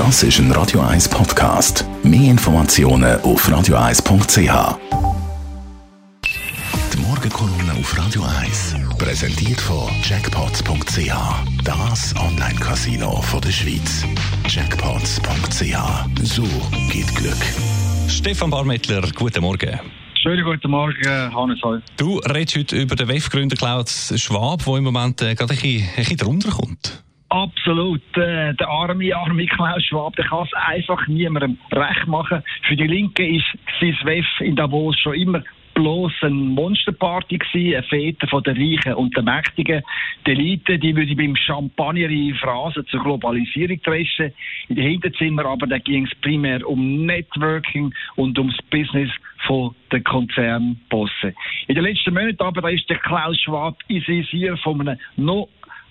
Das ist ein Radio 1 Podcast. Mehr Informationen auf radio1.ch. Die Morgenkolumne auf Radio 1 präsentiert von Jackpots.ch. Das Online-Casino der Schweiz. Jackpots.ch. So geht Glück. Stefan Barmettler, guten Morgen. Schönen guten Morgen, Hannes. Du redest heute über den WEF-Gründer Klaus Schwab, der im Moment äh, gerade ein bisschen, ein bisschen drunter kommt. Absolut. Äh, der arme, arme Klaus Schwab, der kann es einfach niemandem recht machen. Für die Linke ist sein WEF in Davos schon immer bloß eine Monsterparty gewesen, eine Fete von den Reichen und den Mächtigen. Die Elite, die würde beim Champagner in Phrasen zur Globalisierung dreschen. In den Hinterzimmer aber, da ging es primär um Networking und ums Business von den Konzernbossen. In den letzten Monaten aber, da ist der Klaus Schwab in von einem noch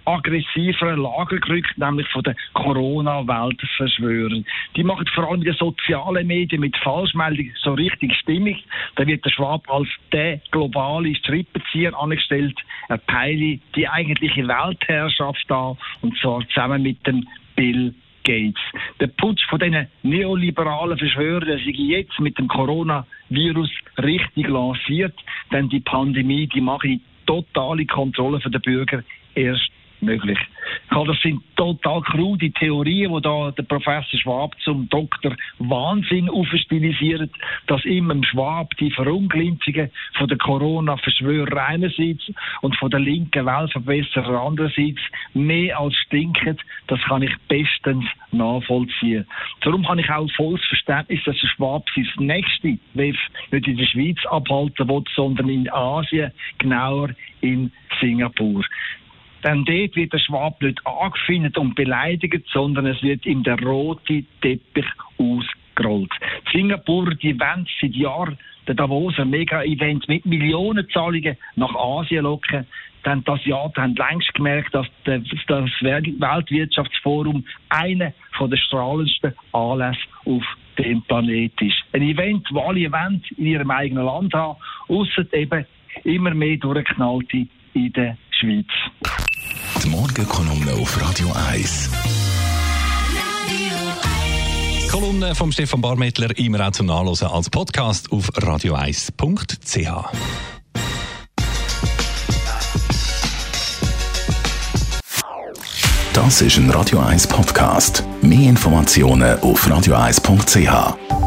aggressiveren Lager gerückt, nämlich von der Corona-Weltverschwörern. Die machen vor allem den sozialen Medien mit Falschmeldungen so richtig stimmig. Da wird der Schwab als der globale Strippenzieher angestellt. Er peile die eigentliche Weltherrschaft da und zwar zusammen mit dem Bill Gates. Der Putsch von diesen neoliberalen Verschwörern, der sich jetzt mit dem Coronavirus richtig lanciert, denn die Pandemie, die macht die totale Kontrolle der Bürger erst möglich. Das sind total krude Theorien, die da der Professor Schwab zum Doktor Wahnsinn aufstilisiert, dass immer im Schwab die Verunglimpfungen von der Corona-Verschwörer einerseits und von der linken Weltverbesserer andererseits mehr als stinken. Das kann ich bestens nachvollziehen. Darum habe ich auch volles Verständnis, dass der Schwab sein nächste WEF nicht in der Schweiz abhalten will, sondern in Asien, genauer in Singapur. Denn dort wird der Schwab nicht angefindet und beleidigt, sondern es wird ihm der rote Teppich ausgerollt. Singapur, die wollen seit Jahren den Davoser Mega-Event mit Millionenzahlungen nach Asien locken. Denn das Jahr haben längst gemerkt, dass das Weltwirtschaftsforum einer der strahlendsten Anlässe auf dem Planet ist. Ein Event, wo alle Events in ihrem eigenen Land haben, außer eben immer mehr durchgeknallte in der Schweiz. Die Morgenkolumne auf Radio 1. Kolumne von Stefan Barmettler immer auch zum Nachlesen als Podcast auf radio1.ch. Das ist ein Radio 1 Podcast. Mehr Informationen auf radio1.ch.